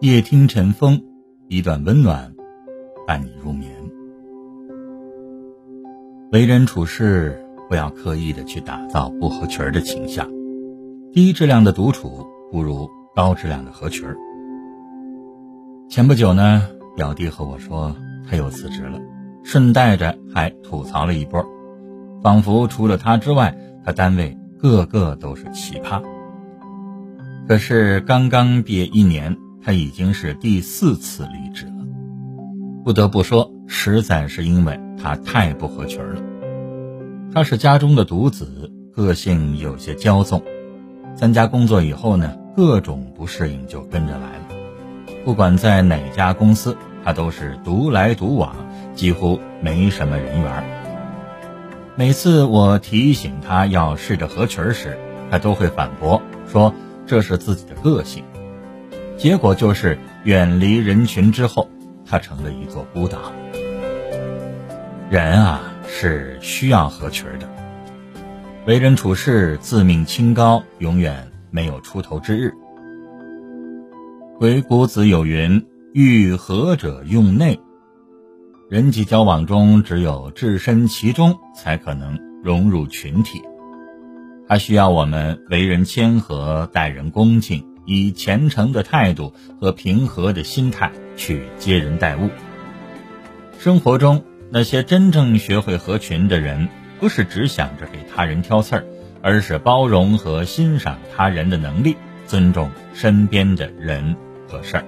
夜听晨风，一段温暖伴你入眠。为人处事，不要刻意的去打造不合群儿的倾向。低质量的独处不如高质量的合群儿。前不久呢，表弟和我说他又辞职了，顺带着还吐槽了一波，仿佛除了他之外，他单位个个都是奇葩。可是刚刚毕业一年。他已经是第四次离职了，不得不说，实在是因为他太不合群了。他是家中的独子，个性有些骄纵。参加工作以后呢，各种不适应就跟着来了。不管在哪家公司，他都是独来独往，几乎没什么人缘。每次我提醒他要试着合群时，他都会反驳说这是自己的个性。结果就是远离人群之后，他成了一座孤岛。人啊，是需要合群的。为人处事，自命清高，永远没有出头之日。鬼谷子有云：“欲合者用内。”人际交往中，只有置身其中，才可能融入群体。他需要我们为人谦和，待人恭敬。以虔诚的态度和平和的心态去接人待物。生活中那些真正学会合群的人，不是只想着给他人挑刺儿，而是包容和欣赏他人的能力，尊重身边的人和事儿。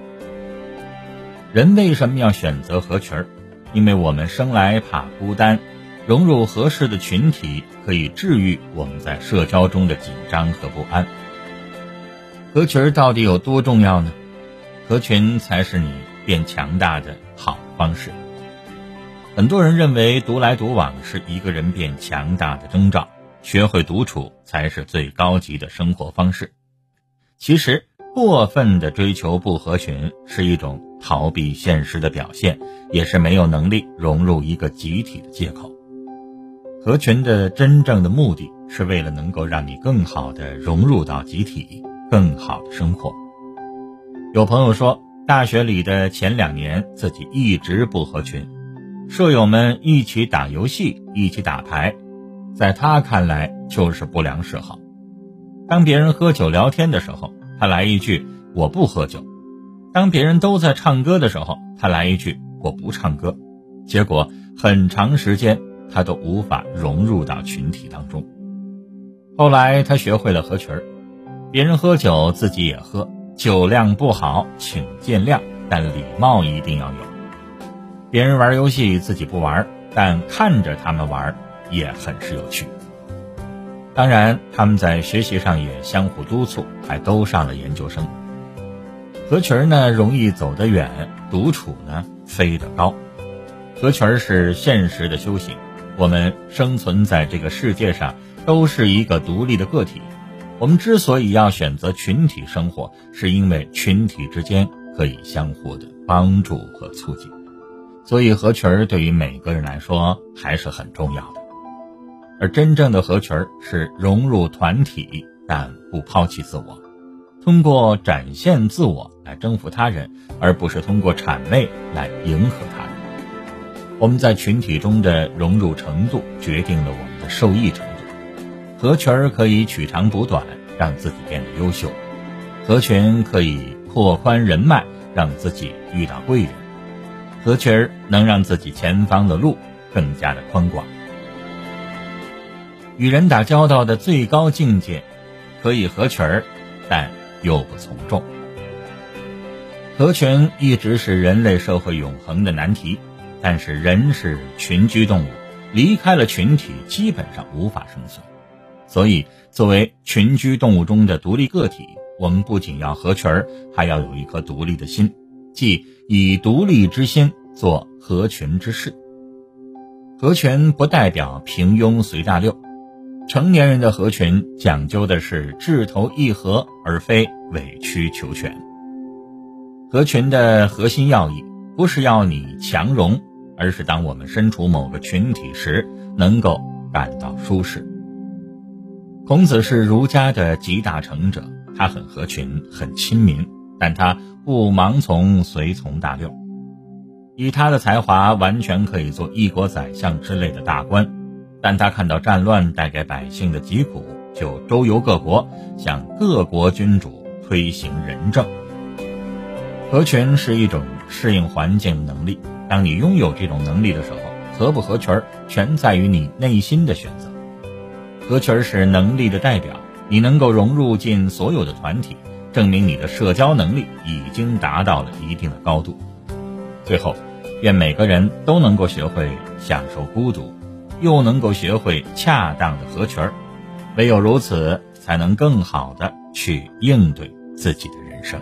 人为什么要选择合群儿？因为我们生来怕孤单，融入合适的群体可以治愈我们在社交中的紧张和不安。合群到底有多重要呢？合群才是你变强大的好方式。很多人认为独来独往是一个人变强大的征兆，学会独处才是最高级的生活方式。其实，过分的追求不合群是一种逃避现实的表现，也是没有能力融入一个集体的借口。合群的真正的目的是为了能够让你更好的融入到集体。更好的生活。有朋友说，大学里的前两年自己一直不合群，舍友们一起打游戏，一起打牌，在他看来就是不良嗜好。当别人喝酒聊天的时候，他来一句“我不喝酒”；当别人都在唱歌的时候，他来一句“我不唱歌”。结果很长时间他都无法融入到群体当中。后来他学会了合群儿。别人喝酒，自己也喝，酒量不好，请见谅，但礼貌一定要有。别人玩游戏，自己不玩，但看着他们玩也很是有趣。当然，他们在学习上也相互督促，还都上了研究生。合群儿呢，容易走得远；独处呢，飞得高。合群儿是现实的修行。我们生存在这个世界上，都是一个独立的个体。我们之所以要选择群体生活，是因为群体之间可以相互的帮助和促进，所以合群儿对于每个人来说还是很重要的。而真正的合群儿是融入团体，但不抛弃自我，通过展现自我来征服他人，而不是通过谄媚来迎合他人。我们在群体中的融入程度，决定了我们的受益程度。合群儿可以取长补短，让自己变得优秀；合群可以拓宽人脉，让自己遇到贵人；合群儿能让自己前方的路更加的宽广。与人打交道的最高境界，可以合群儿，但又不从众。合群一直是人类社会永恒的难题，但是人是群居动物，离开了群体，基本上无法生存。所以，作为群居动物中的独立个体，我们不仅要合群儿，还要有一颗独立的心，即以独立之心做合群之事。合群不代表平庸随大流，成年人的合群讲究的是志投意合，而非委曲求全。合群的核心要义不是要你强融，而是当我们身处某个群体时，能够感到舒适。孔子是儒家的集大成者，他很合群，很亲民，但他不盲从随从大流。以他的才华，完全可以做一国宰相之类的大官，但他看到战乱带给百姓的疾苦，就周游各国，向各国君主推行仁政。合群是一种适应环境能力，当你拥有这种能力的时候，合不合群儿全在于你内心的选择。合群儿是能力的代表，你能够融入进所有的团体，证明你的社交能力已经达到了一定的高度。最后。愿每个人都能够学会享受孤独，又能够学会恰当的合群儿，唯有如此，才能更好的去应对自己的人生。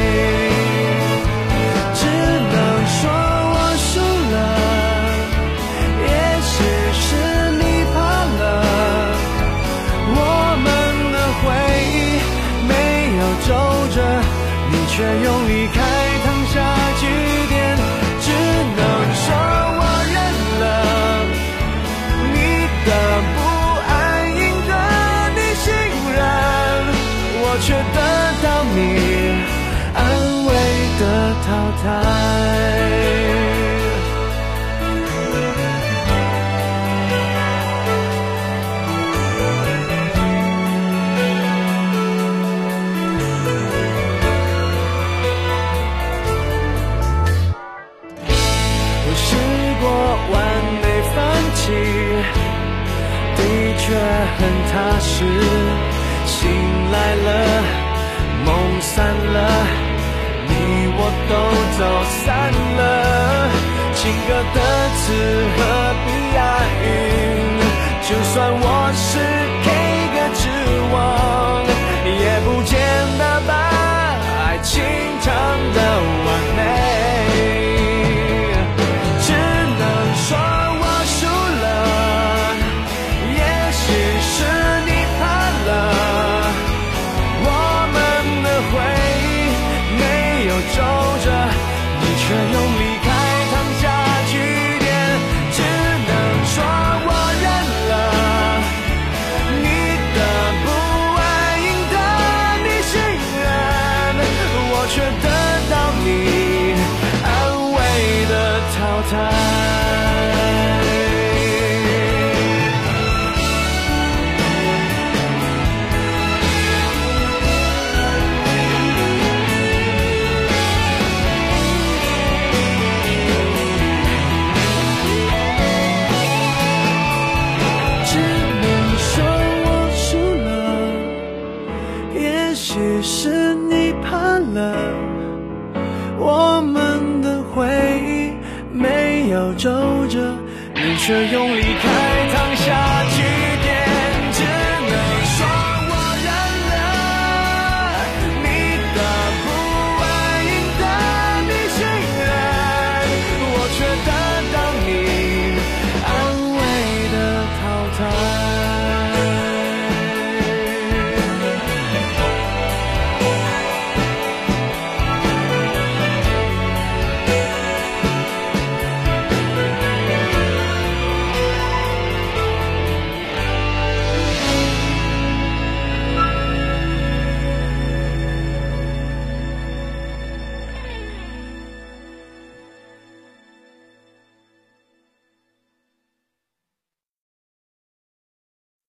却用离开烫下句点，只能说我认了。你的不安赢得你信任，我却得到你安慰的淘汰。却很踏实，醒来了，梦散了，你我都走散了。情歌的词何必押韵？就算我是守着，你却用离开烫下。